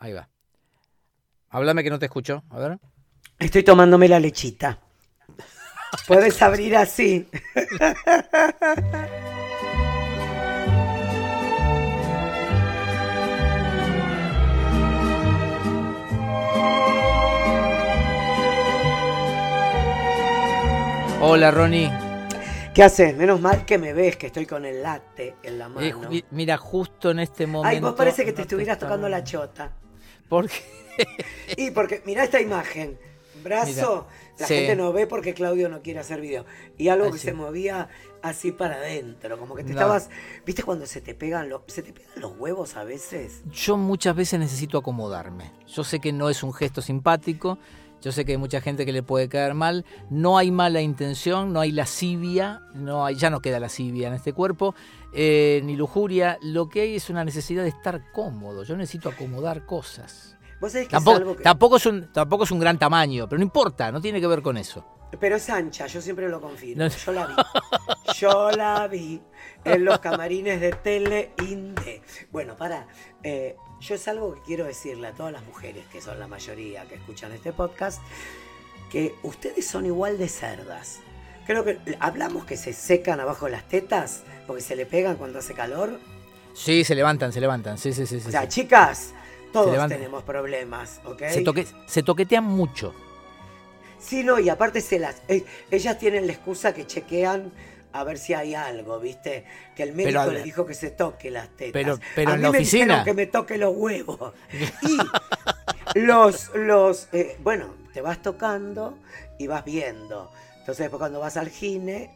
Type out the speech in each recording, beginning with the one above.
ahí va. Háblame que no te escucho. A ver. Estoy tomándome la lechita. Puedes abrir así. Hola, Ronnie. ¿Qué haces? Menos mal que me ves, que estoy con el latte en la Eh, mano. mira, justo en este momento. Ay, vos parece que te no estuvieras está- tocando la chota. ¿Por qué? Y porque, mira esta imagen. Brazo, la sí. gente no ve porque Claudio no quiere hacer video. Y algo Ay, que se movía así para adentro, como que te No. estabas. ¿Viste cuando se te pegan los, se te pegan los huevos a veces? Yo muchas veces necesito acomodarme. Yo sé que no es un gesto simpático. Yo sé que hay mucha gente que le puede caer mal. No hay mala intención, no hay lascivia, no hay, ya no queda lascivia en este cuerpo, eh, ni lujuria. Lo que hay es una necesidad de estar cómodo. Yo necesito acomodar cosas. Vos sabés que Tampoco, es algo que. tampoco, es un, tampoco es un gran tamaño, pero no importa, no tiene que ver con eso. Pero es ancha, yo siempre lo confirmo. No. Yo la vi. Yo la vi en los camarines de Tele Inde. Bueno, para. Yo es algo que quiero decirle a todas las mujeres, que son la mayoría que escuchan este podcast, que ustedes son igual de cerdas. Creo que hablamos que se secan abajo las tetas porque se le pegan cuando hace calor. Sí, se levantan, se levantan. Sí, sí, sí. sí, O sea, sí. chicas, todos tenemos problemas, ¿ok? Se, toque- se toquetean mucho. Sí, no, y aparte se las. eh, ellas tienen la excusa que chequean a ver si hay algo, ¿viste? Que el médico Pero, le dijo que se toque las tetas. pero- pero a en la me oficina. dijeron que me toque los huevos. Y los, los, eh, bueno, te vas tocando y vas viendo. Entonces después cuando vas al gine,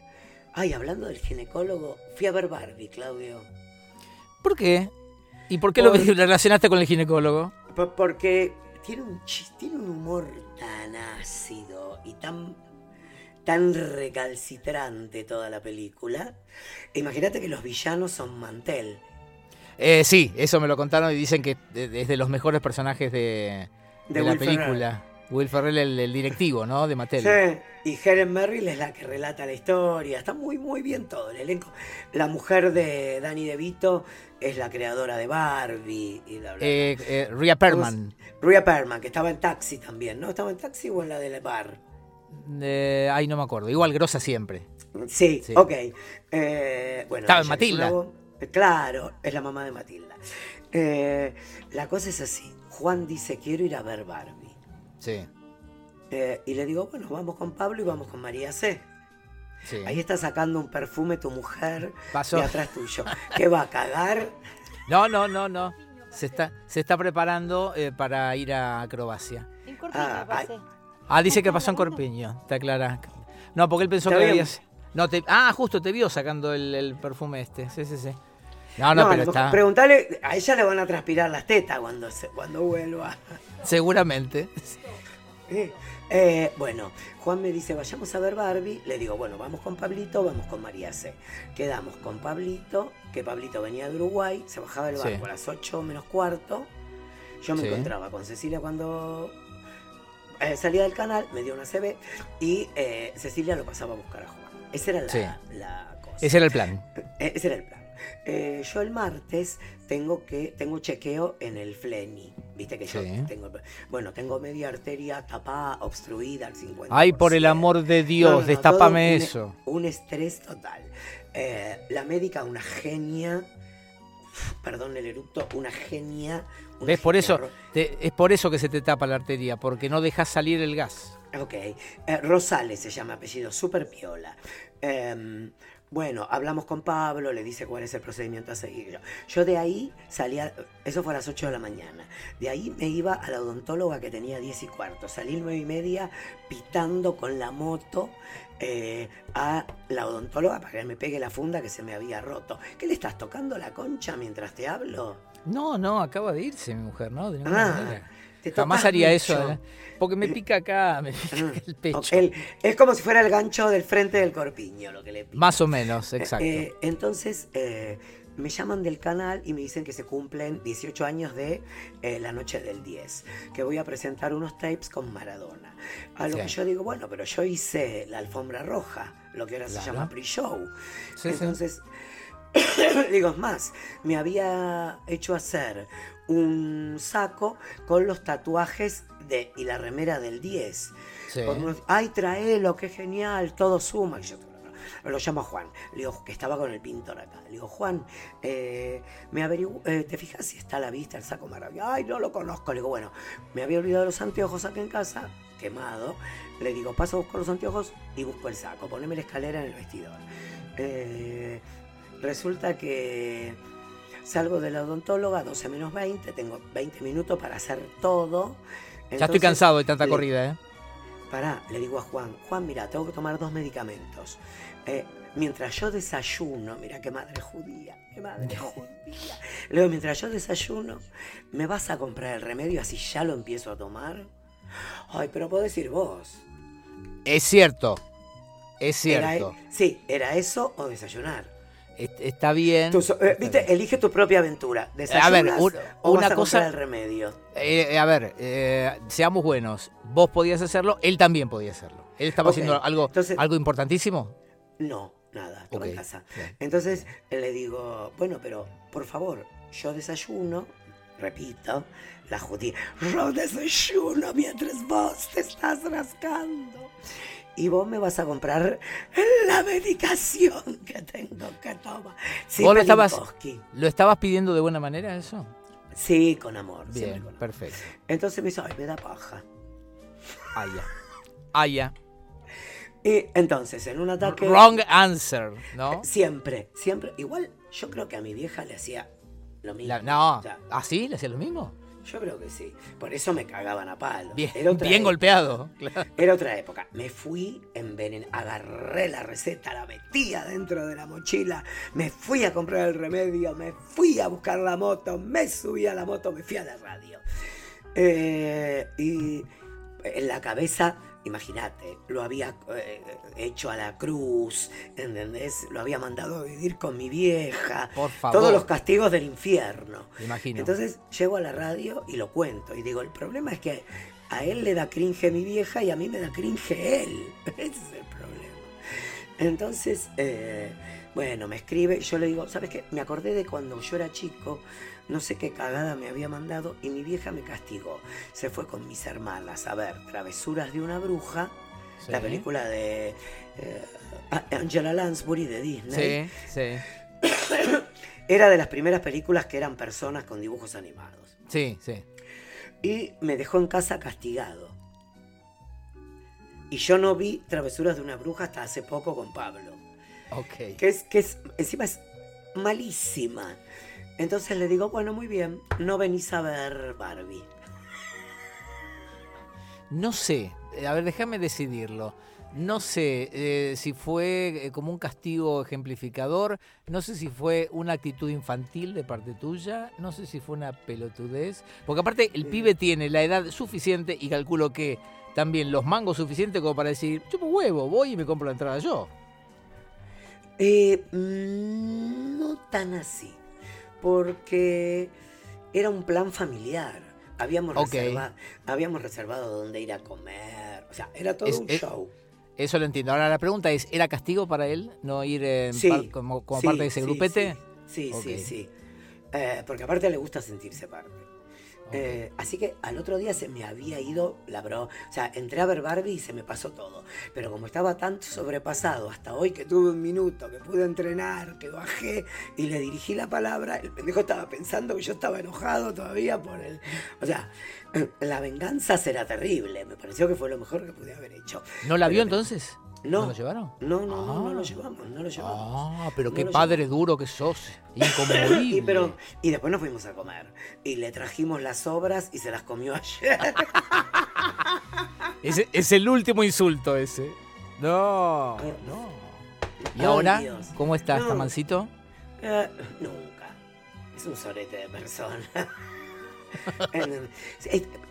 ay, hablando del ginecólogo, fui a ver Barbie, Claudio. ¿Por qué? ¿Y por qué lo relacionaste con el ginecólogo? Por- Porque tiene un, tiene un humor tan ácido y tan, tan recalcitrante toda la película. Imagínate que los villanos son Mantel. Eh, sí, eso me lo contaron y dicen que es de los mejores personajes de, De de la película. Will Ferrell, el, el directivo, ¿no? De Mattel. Sí, y Helen Merrill es la que relata la historia. Está muy, muy bien todo el elenco. La mujer de Danny DeVito es la creadora de Barbie. Y bla, bla, bla. Eh, eh, Rhea Perlman. Rhea Perlman, que estaba en Taxi también, ¿no? ¿Estaba en Taxi o en la del bar? Eh, ay, no me acuerdo. Igual grosa siempre. Sí, Sí. ok. Eh, bueno, Estaba en Matilda. Claro, es la mamá de Matilda. Eh, la cosa es así. Juan dice, quiero ir a ver Barbie. Sí, Eh, y le digo, bueno, vamos con Pablo y vamos con María C. sí. Ahí está sacando un perfume tu mujer Pasó. de atrás tuyo. ¿Qué va a cagar? No, no, no, no. Se está, se está preparando eh, para ir a acrobacia. En Ah. Ah, dice que pasó en Corpiño, está clara. No, porque él pensó que habías. No, te... Ah, justo te vio sacando el, el perfume este. Sí, sí, sí. No, no, a pero está. Preguntale, a ella le van a transpirar las tetas cuando, se- cuando vuelva. Seguramente. Eh, eh, bueno, Juan me dice, vayamos a ver Barbie. Le digo, bueno, vamos con Pablito, vamos con María C. Quedamos con Pablito, que Pablito venía de Uruguay, se bajaba del Sí. barco a las 8 menos cuarto. Yo me Sí. encontraba con Cecilia cuando eh, salía del canal, me dio una CB y eh, Cecilia lo pasaba a buscar a Juan. Esa era la, Sí. la cosa. Ese era el plan. Eh, Ese era el plan. Eh, yo el martes tengo que tengo chequeo en el fleni. Viste que yo Sí. tengo. Bueno, tengo media arteria tapada, obstruida al 50%. Ay, por el amor de Dios, No, no, un- eso. Un estrés total. Eh, la médica, una genia. Perdón el eructo, una genia. una ¿Ves? Por eso, te- es por eso que se te tapa la arteria, porque no dejas salir el gas. Ok. Eh, Rosales se llama apellido, super piola. Em, bueno, hablamos con Pablo, le dice cuál es el procedimiento a seguir. Yo, de ahí salía, eso fue a las 8 de la mañana. De ahí me iba a la odontóloga que tenía 10 y cuarto. Salí 9 y media pitando con la moto eh, a la odontóloga para que me pegue la funda que se me había roto. ¿Qué le estás tocando la concha mientras te hablo? No, no, acaba de irse mi mujer, ¿no? De ninguna Ah, manera. Te Jamás haría mucho. eso, ¿eh? porque me pica acá, me pica Ah, el pecho. el- es como si fuera el gancho del frente del corpiño lo que le pica. Más o menos, exacto. Eh, entonces eh, me llaman del canal y me dicen que se cumplen 18 años de eh, La Noche del 10, que voy a presentar unos tapes con Maradona. A lo Sí. que yo digo, bueno, pero yo hice la alfombra roja, lo que ahora se llama pre-show. Sí, sí. Entonces, Digo, es más, me había hecho hacer un saco con los tatuajes de, y la remera del 10. Sí. Unos- Ay, traelo, qué genial, todo suma. Y yo lo llamo Juan, le digo que estaba con el pintor acá. Le digo, Juan, eh, me averiguo, eh, ¿te fijas si está a la vista el saco maravilloso? Ay, no lo conozco. Le digo, bueno, me había olvidado los anteojos acá en casa, quemado. Le digo, paso a buscar los anteojos y busco el saco. Poneme la escalera en el vestidor. Eh, resulta que salgo de la odontóloga, 12 menos 20, tengo 20 minutos para hacer todo. ya estoy cansado de tanta le- corrida, ¿eh? Pará, le digo a Juan, Juan, mira, tengo que tomar dos medicamentos. Eh, mientras yo desayuno, mira qué madre judía, qué madre judía. Le digo, mientras yo desayuno, ¿me vas a comprar el remedio así ya lo empiezo a tomar? Ay, pero podés ir vos. Es cierto. Es cierto. e- sí, era eso o desayunar. Es- Está bien. Tú eh, Viste, bien. elige tu propia aventura. ver, ¿Desayunas un- o una vas a cosa- el remedio? Eh, a ver, eh, seamos buenos. Vos podías hacerlo, él también podía hacerlo. Él estaba haciendo algo, entonces- algo importantísimo. No, nada, estaba en casa. bien. Entonces le digo, bueno, pero por favor, yo desayuno, repito, la judía, yo desayuno mientras vos te estás rascando. Y vos me vas a comprar la medicación que tengo que tomar. Sí, ¿Vos lo estabas, lo estabas pidiendo de buena manera eso? Sí, con amor. Bien, con amor. perfecto. Entonces me dice, ay, me da paja. Ah, ya. Ah, ya. Y entonces, en un ataque... Wrong answer, ¿no? Siempre, siempre. Igual, yo creo que a mi vieja le hacía lo mismo. La- no. O sea, ¿Ah, sí? ¿Le hacía lo mismo? Yo creo que sí. Por eso me cagaban a palo. Bien, época. golpeado. claro. Era otra época. Me fui envenen, agarré la receta, la metía dentro de la mochila, me fui a comprar el remedio, me fui a buscar la moto, me subí a la moto, me fui a la radio. Eh, y en la cabeza, imagínate, lo había eh, hecho a la cruz, ¿entendés? Lo había mandado a vivir con mi vieja. Por favor. Todos los castigos del infierno. Imagino. Entonces llego a la radio y lo cuento. Y digo, el problema es que a él le da cringe mi vieja y a mí me da cringe él. Ese es el problema. Entonces, eh, bueno, me escribe. Yo le digo, ¿sabes qué? Me acordé de cuando yo era chico. No sé qué cagada me había mandado y mi vieja me castigó. Se fue con mis hermanas a ver Travesuras de una bruja, Sí. la película de eh, Angela Lansbury de Disney. Sí, sí. Era de las primeras películas que eran personas con dibujos animados. Sí, sí. y me dejó en casa castigado. Y yo no vi Travesuras de una bruja hasta hace poco con Pablo. Ok. Que es, que es, encima es malísima. Entonces le digo, bueno, muy bien, no venís a ver Barbie. No sé, eh, a ver, déjame decidirlo. No sé eh, si fue eh, como un castigo ejemplificador, no sé si fue una actitud infantil de parte tuya, no sé si fue una pelotudez, porque aparte el pibe tiene la edad suficiente y calculo que también los mangos suficientes como para decir, chupo huevo, voy y me compro la entrada yo. Eh, mm, no tan así, porque era un plan familiar. Habíamos, Ok. reserva- habíamos reservado dónde ir a comer. O sea, era todo Es- un es- show. Eso lo entiendo. Ahora la pregunta es, ¿era castigo para él no ir en Sí, par- como, como sí, parte de ese sí, grupete? Sí, sí, sí. Eh, porque aparte le gusta sentirse parte. Eh, así que al otro día se me había ido la bro. O sea, entré a ver Barbie y se me pasó todo. Pero como estaba tan sobrepasado hasta hoy que tuve un minuto, que pude entrenar, que bajé y le dirigí la palabra, el pendejo estaba pensando que yo estaba enojado todavía por el. O sea, la venganza será terrible. Me pareció que fue lo mejor que pude haber hecho. ¿No la Pero vio entonces? No. lo llevaron? No, no, no, no lo Ah. llevamos, no lo llevamos. Ah, pero No qué padre duro que sos. Incomovible. Y, pero, y después nos fuimos a comer. Y le trajimos las sobras y se las comió ayer. Ese es el último insulto ese. No, no. ¿Y ahora? Dios. ¿Cómo está No. esta mancito? Eh, nunca. Es un sorete de persona.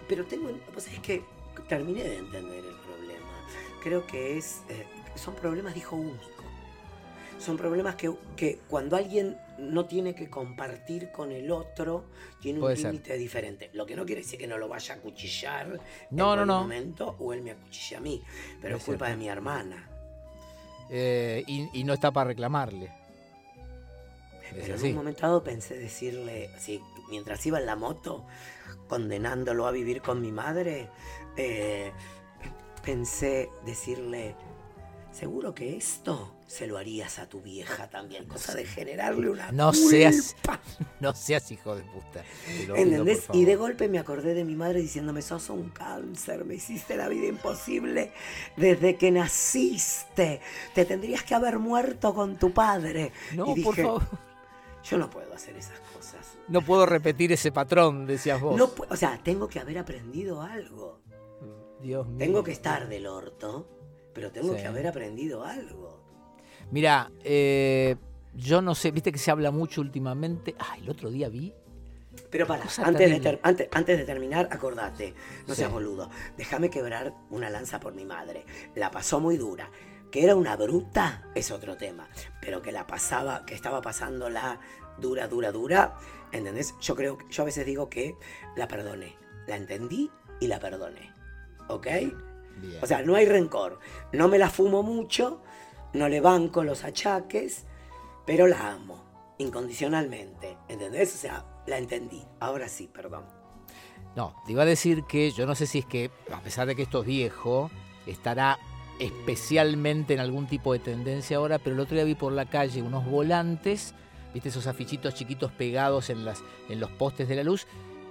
Pero tengo. Pues es que terminé de entender el. Creo que es. eh, son problemas de hijo único. Son problemas que, que cuando alguien no tiene que compartir con el otro, tiene un límite diferente. Lo que no quiere decir que no lo vaya a cuchillar No, en no, momento o él me acuchilla a mí. Pero Es es culpa de mi hermana. Eh, y, y no está para reclamarle. Pero en un momento dado pensé decirle, así, mientras iba en la moto, condenándolo a vivir con mi madre, eh, pensé decirle, seguro que esto se lo harías a tu vieja también, cosa de generarle una no seas no seas hijo de puta ¿entendés? y de golpe me acordé de mi madre diciéndome sos un cáncer me hiciste la vida imposible desde que naciste te tendrías que haber muerto con tu padre no por favor. Yo no puedo hacer esas cosas no puedo repetir ese patrón decías vos. No, o sea tengo que haber aprendido algo Dios mío. tengo que estar del orto pero tengo que haber aprendido algo Mira, eh, yo no sé, viste que se habla mucho últimamente. Ah, el otro día vi. Pero para, antes de, antes, antes de, terminar, acordate, no seas boludo. Déjame quebrar una lanza por mi madre. La pasó muy dura. Que era una bruta es otro tema. Pero que la pasaba, que estaba pasándola dura, dura, dura. ¿Entendés? Yo creo, yo a veces digo que la perdoné. La entendí y la perdoné. ¿Ok? O sea, no hay rencor. No me la fumo mucho no le banco los achaques, pero la amo incondicionalmente. ¿Entendés? O sea, la entendí. Ahora sí, perdón. No, te iba a decir que yo no sé si es que, a pesar de que esto es viejo, estará especialmente en algún tipo de tendencia ahora, pero el otro día vi por la calle unos volantes, viste esos afichitos chiquitos pegados en, las, en los postes de la luz,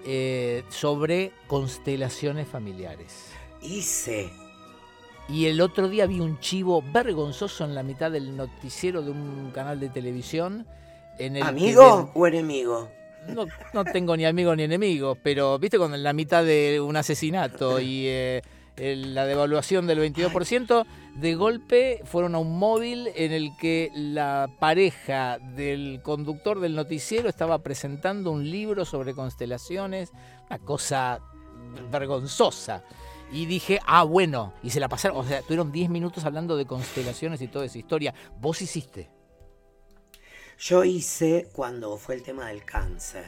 eh, sobre constelaciones familiares. Hice y el otro día vi un chivo vergonzoso en la mitad del noticiero de un canal de televisión. En el ¿Amigo o enemigo? No, no, tengo ni amigo ni enemigo, pero viste en la mitad de un asesinato y eh, la devaluación del 22%, de golpe fueron a un móvil en el que la pareja del conductor del noticiero estaba presentando un libro sobre constelaciones, una cosa vergonzosa. Y dije, ah, bueno, y se la pasaron, o sea, tuvieron 10 minutos hablando de constelaciones y toda esa historia. ¿Vos hiciste? Yo hice cuando fue el tema del cáncer.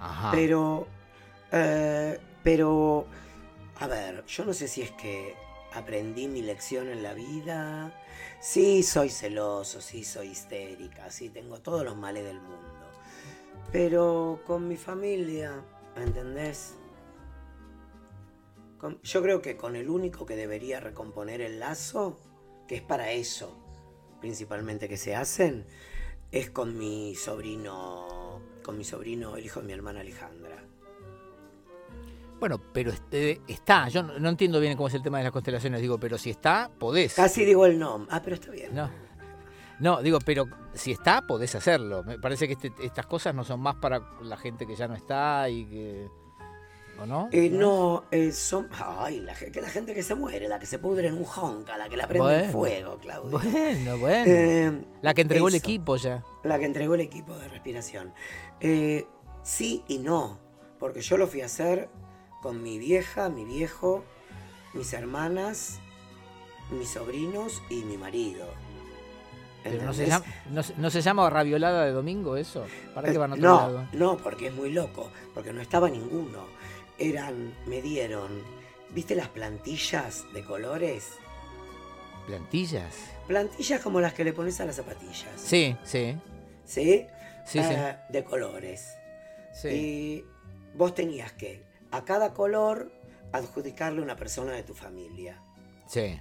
Ajá. Pero, eh, pero, a ver, yo no sé si es que aprendí mi lección en la vida. Sí, soy celoso, sí, soy histérica, sí, tengo todos los males del mundo. Pero con mi familia, ¿entendés? Yo creo que con el único que debería recomponer el lazo, que es para eso principalmente que se hacen, es con mi sobrino, con mi sobrino, el hijo de mi hermana Alejandra. Bueno, pero este, está, yo no, entiendo bien cómo es el tema de las constelaciones, digo, pero si está, podés. Casi digo el nombre. Ah, pero está bien. No. No, digo, pero si está, podés hacerlo. Me parece que este, estas cosas no son más para la gente que ya no está y que no? Eh, no, eh, son. Ay, la, que la gente que se muere, la que se pudre en un honka, la que la prende en fuego, Claudia. Bueno, bueno. Eh, la que entregó el equipo ya. La que entregó el equipo de respiración. sí y no, porque yo lo fui a hacer con mi vieja, mi viejo, mis hermanas, mis sobrinos y mi marido. no se, llama, no, se, llama raviolada de domingo eso? ¿Para qué van a otro no, lado? No, porque es muy loco, porque no estaba ninguno eran, me dieron, ¿viste las plantillas de colores? ¿Plantillas? Plantillas como las que le pones a las zapatillas. Sí, sí. ¿Sí? Sí, sí. Eh, de colores. Sí. Y vos tenías que a cada color adjudicarle una persona de tu familia. Sí.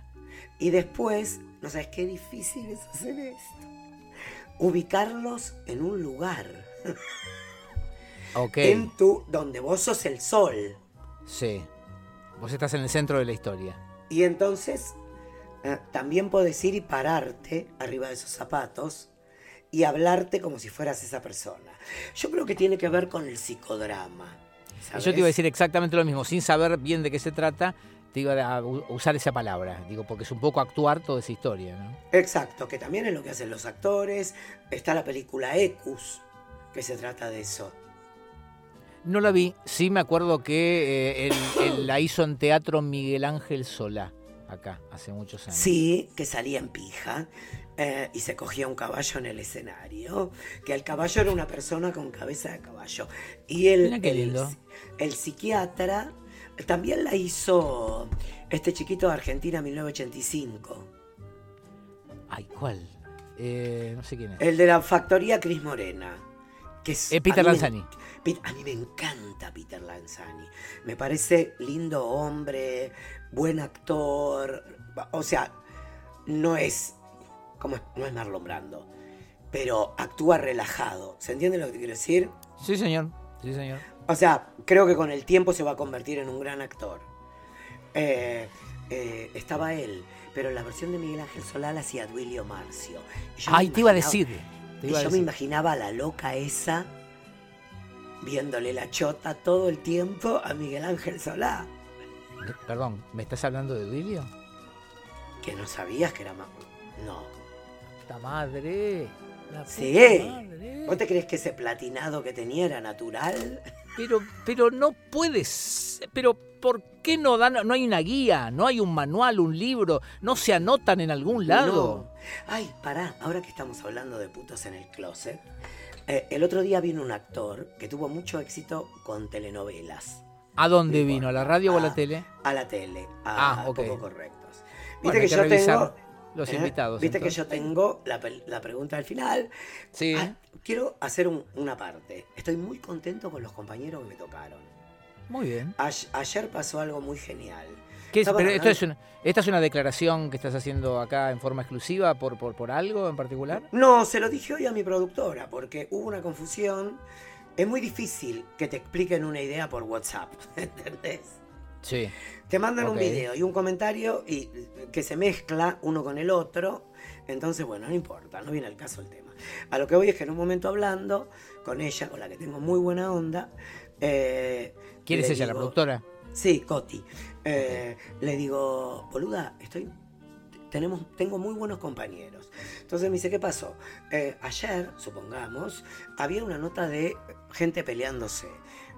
Y después, no sabes qué difícil es hacer esto. Ubicarlos en un lugar. En tu, donde vos sos el sol. Sí. Vos estás en el centro de la historia. Y entonces eh, también podés ir y pararte arriba de esos zapatos y hablarte como si fueras esa persona. Yo creo que tiene que ver con el psicodrama. Yo te iba a decir exactamente lo mismo, sin saber bien de qué se trata, te iba a usar esa palabra, digo, porque es un poco actuar toda esa historia, ¿no? Exacto, que también es lo que hacen los actores. Está la película Ecus, que se trata de eso. No la vi, sí me acuerdo que eh, la hizo en teatro Miguel Ángel Solá, acá, hace muchos años. Sí, que salía en pija eh, y se cogía un caballo en el escenario, que el caballo era una persona con cabeza de caballo. Y el, el, el, psiquiatra también la hizo este chiquito de Argentina 1985. Ay, ¿cuál? Eh, no sé quién es. El de la factoría Cris Morena. Que es, Eh, Peter me- Lanzani. A mí me encanta Peter Lanzani. Me parece lindo hombre, buen actor. O sea, no es como no es Marlon Brando, pero actúa relajado. ¿Se entiende lo que te quiero decir? Sí, señor. Sí, señor. O sea, creo que con el tiempo se va a convertir en un gran actor. Eh, eh, estaba él, pero la versión de Miguel Ángel Solá la hacía Duilio Marcio. Ay, te iba a decir. Te y a yo me imaginaba a la loca esa viéndole la chota todo el tiempo a Miguel Ángel Solá. Perdón, ¿me estás hablando de Duilio? Que no sabías que era más. No. ¡Puta madre! La puta Sí. madre. ¿Vos te crees que ese platinado que tenía era natural? Pero, pero no puedes. Pero, ¿por qué no dan? No hay una guía, no hay un manual, un libro, no se anotan en algún lado. No. Ay, pará, ahora que estamos hablando de putos en el closet. eh, el otro día vino un actor que tuvo mucho éxito con telenovelas. ¿A dónde No vino? ¿A la radio o a la tele? A la tele, a Ah, ok. poco correctos. Viste Bueno, que que yo revisar tengo. Los ¿eh? invitados. Viste que entonces. yo tengo la, la pregunta al final. Sí. Ah, quiero hacer un- una parte. Estoy muy contento con los compañeros que me tocaron. Muy bien. Ay- ayer pasó algo muy genial. ¿Qué es- pero esto es una, ¿Esta es una declaración que estás haciendo acá en forma exclusiva por, por, por algo en particular? No, se lo dije hoy a mi productora porque hubo una confusión. Es muy difícil que te expliquen una idea por WhatsApp, ¿entendés? Sí. Te mandan un video y un comentario y que se mezcla uno con el otro. Entonces, bueno, no importa, no viene al caso el tema. A lo que voy es que en un momento hablando con ella, con la que tengo muy buena onda. eh, ¿Quién es ella, la productora? Sí, Coti. Eh, Le digo, boluda, estoy, tenemos, tengo muy buenos compañeros. Entonces me dice, ¿qué pasó? Eh, ayer, supongamos, había una nota de gente peleándose.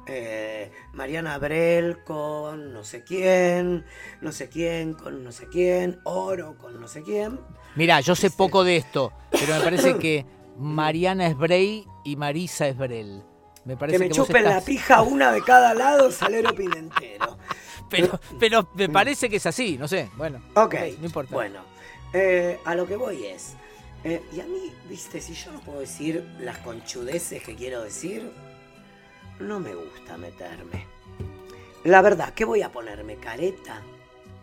Eh, Mariana Abrel con no sé quién, no sé quién con no sé quién, Oro con no sé quién. Mira, yo sé poco de esto, pero me parece que Mariana es Brey y Marisa es Brel. Me parece Que me que chupen la pija una de cada lado, Salero Pimentero. Pero, pero me parece que es así, no sé. Bueno, Ok, no importa. Bueno, eh, a lo que voy es. eh, y a mí, viste, si yo no puedo decir las conchudeces que quiero decir, no me gusta meterme. La verdad, ¿qué voy a ponerme? ¿Careta?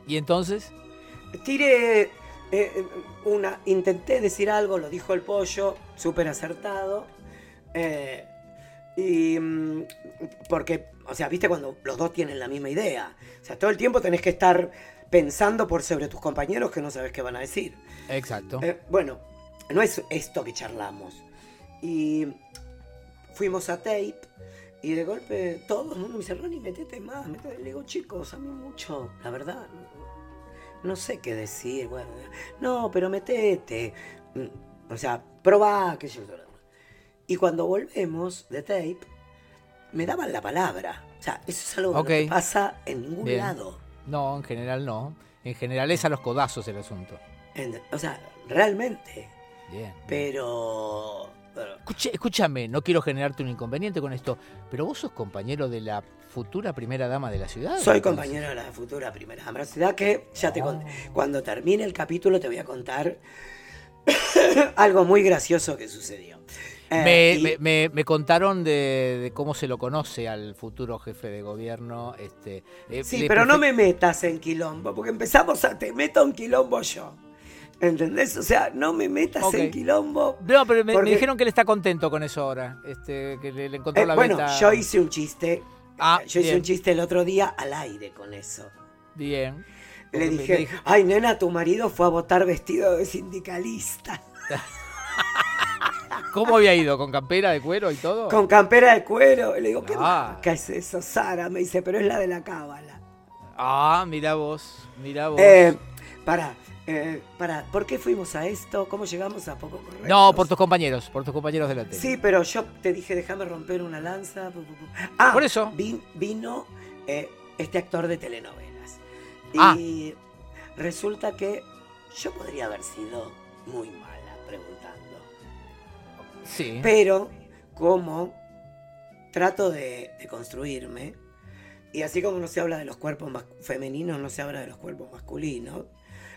¿Y entonces? Tiré eh, eh, una. Intenté decir algo, lo dijo el pollo, súper acertado. eh, y. mm, Porque, o sea, viste cuando los dos tienen la misma idea. O sea, todo el tiempo tenés que estar pensando por sobre tus compañeros que no sabes qué van a decir. Exacto. Eh, bueno, no es esto que charlamos. Y fuimos a tape y de golpe todo el mundo me dice, Ronnie, metete más. metete". Le digo, chicos, a mí mucho, la verdad, no, sé qué decir. Bueno, no, pero metete. Mm, O sea, probá, qué sé yo. Y cuando volvemos de tape, me daban la palabra. O sea, eso es algo que no pasa en ningún Bien. lado. No, en general no. En general es a los codazos el asunto. En- o sea, realmente. Bien. Pero... Escuche- escúchame, no quiero generarte un inconveniente con esto, pero vos sos compañero de la futura primera dama de la ciudad. Soy compañero de la futura primera dama de la ciudad que ya te Oh. conté. Cuando termine el capítulo te voy a contar algo muy gracioso que sucedió. Eh, Me, y- me- me- me contaron de, de cómo se lo conoce al futuro jefe de gobierno. Este, eh, sí, pero no me metas en quilombo, porque empezamos a te meto en quilombo yo. ¿Entendés? O sea, no me metas en quilombo. No, pero me, dijeron que él está contento con eso ahora. Este, que le, le encontró Eh, la bueno, beta. yo hice un chiste. Ah, yo hice bien. un chiste el otro día al aire con eso. Bien. Le dije, ay nena, tu marido fue a votar vestido de sindicalista. ¿Cómo había ido? ¿Con campera de cuero y todo? Con campera de cuero. Y le digo, ¿qué Ah. es eso, Sara? Me dice, pero es la de la cábala. Ah, mira vos, mira vos. Eh, para, eh, para, ¿por qué fuimos a esto? ¿Cómo llegamos a poco correcto? no, por tus compañeros, por tus compañeros de la tele. Sí, pero yo te dije, déjame romper una lanza. Ah, Por eso. vin- vino eh, este actor de telenovelas. Ah. Y resulta que yo podría haber sido muy mala preguntando. Sí. Pero como trato de, de construirme, y así como no se habla de los cuerpos femeninos, no se habla de los cuerpos masculinos,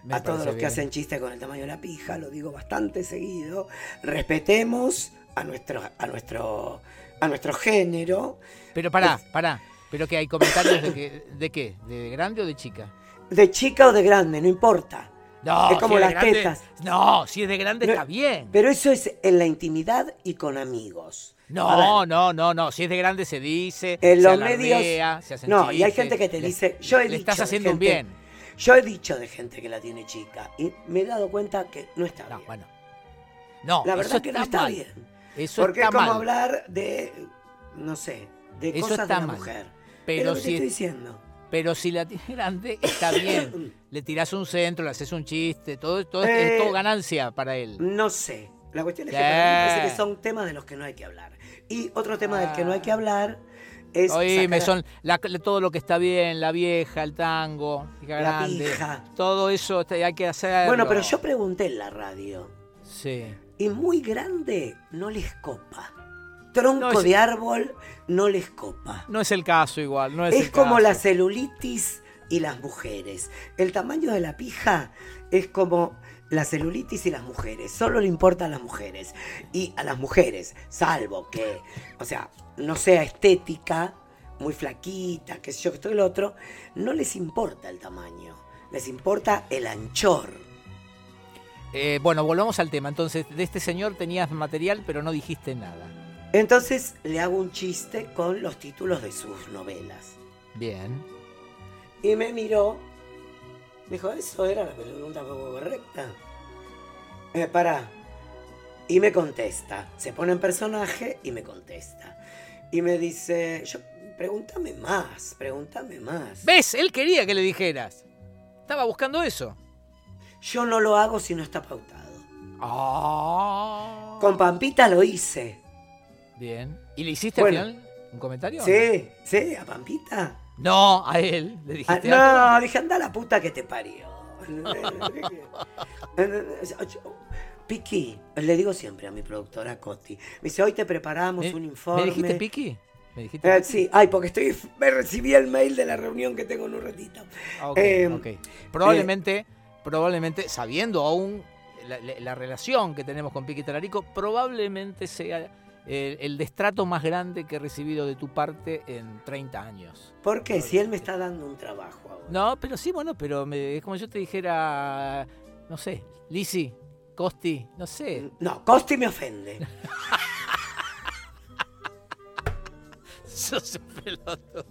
Me a todos los que hacen chistes con el tamaño de la pija, lo digo bastante seguido. Respetemos a nuestro, a nuestro, a nuestro género. Pero pará, pará. Pero que hay comentarios de, que, de qué, de grande o de chica. De chica o de grande, no importa. No, Es como si las grande- tetas. No, si es de grande No, está bien. Pero eso es en la intimidad y con amigos. No, ver, no, no, no. Si es de grande se dice. En se los alardea, medios- se hacen No, y hay gente que te le- dice, yo he le dicho estás haciendo un bien. Yo he dicho de gente que la tiene chica y me he dado cuenta que no está No, bien. bueno. No, la eso verdad que no está mal. bien. Eso Porque está es como mal. hablar de, no sé, de Eso cosas está de la mal. mujer. Pero te si- estoy diciendo. Pero si la tiene grande, está bien. Le tirás un centro, le haces un chiste, todo, todo es- Eh, es todo ganancia para él. No sé. La cuestión es que Sí. para mí me parece que son temas de los que no hay que hablar. Y otro tema del que no hay que hablar es Oíme, sacar- son la- todo lo que está bien, la vieja, el tango, La grande, pija. todo eso hay que hacer. Bueno, pero yo pregunté en la radio Sí. y muy grande no les copa. Tronco No, es- de árbol no les copa. No es el caso igual, no es, Es el como caso. la celulitis y las mujeres. El tamaño de la pija es como la celulitis y las mujeres. Solo le importa a las mujeres. Y a las mujeres, salvo que, o sea, no sea estética, muy flaquita, que sé yo, que esto y lo otro, no les importa el tamaño. Les importa el anchor. Eh, bueno, volvamos al tema. Entonces, de este señor tenías material, pero no dijiste nada. Entonces le hago un chiste con los títulos de sus novelas. Bien. Y me miró. Dijo, ¿eso era la pregunta poco correcta? Eh, pará. Y me contesta. Se pone en personaje y me contesta. Y me dice, yo, pregúntame más, pregúntame más. ¿Ves? Él quería que le dijeras. Estaba buscando eso. Yo no lo hago si no está pautado. Ah. Con Pampita lo hice. Bien. ¿Y le hiciste Bueno. al final un comentario? Sí, sí, a Pampita. No, a él. Le Ah, dijiste algo? no, dije, anda a la puta que te parió. Piqui, le digo siempre a mi productora Coti. Me dice, hoy te preparamos ¿Me, un ¿Me informe. dijiste? ¿Me dijiste Eh, Piki? sí, ay, porque estoy, me recibí el mail de la reunión que tengo en un ratito. Ah, ok, Eh, ok. Probablemente, probablemente, sabiendo aún la, la- la relación que tenemos con Piqui Talarico, probablemente sea el, el destrato más grande que he recibido de tu parte en 30 años. ¿Por qué? Si él me está dando un trabajo ahora. No, pero sí, bueno, pero me- es como yo te dijera, no sé, Lisi, Costi, no sé. No, Costi me ofende. Sos un pelotudo.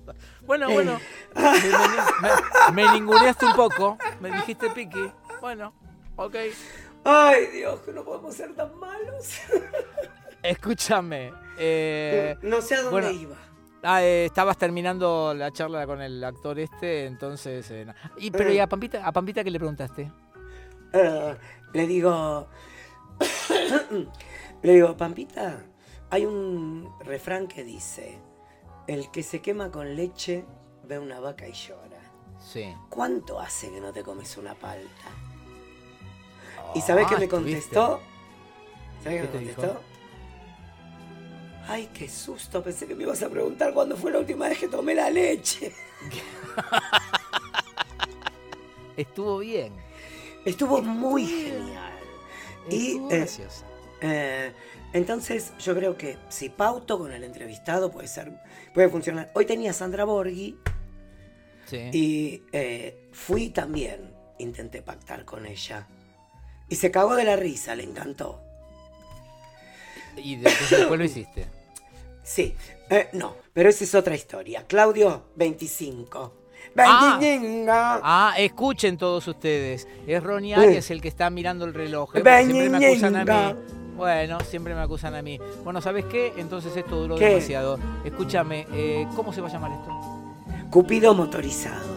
Bueno, bueno. Me, me- me ninguneaste un poco. Me dijiste Piqui. Bueno, ok. Ay, Dios, que no podemos ser tan malos. Escúchame. eh, no sé a dónde bueno. iba. ah, eh, estabas terminando la charla con el actor este, entonces. eh, no. y, pero. ¿y a Pampita, a Pampita qué le preguntaste? Le digo, le digo, Pampita, hay un refrán que dice, el que se quema con leche ve una vaca y llora. Sí. ¿Cuánto hace que no te comes una palta? ¿Y sabés qué Ah, me contestó? ¿Sabés ¿Qué me dijo? Ay, qué susto, pensé que me ibas a preguntar cuándo fue la última vez que tomé la leche. Estuvo bien. Estuvo muy genial. Y, Estuvo eh, graciosa. Eh, entonces, yo creo que si pauto con el entrevistado puede ser, puede funcionar. Hoy tenía a Sandra Borghi Sí. y eh, fui también, intenté pactar con ella. Y se cagó de la risa, le encantó. Y después, lo hiciste. Sí, eh, no, pero esa es otra historia. Claudio, 25. Ah. 25. Ah, escuchen todos ustedes. Es Ronnie Eh. Arias el que está mirando el reloj. ¿eh? Siempre me acusan a mí. Bueno, siempre me acusan a mí. Bueno, ¿sabes qué? Entonces esto duró ¿Qué? demasiado. Escúchame, eh, ¿cómo se va a llamar esto? Cupido motorizado.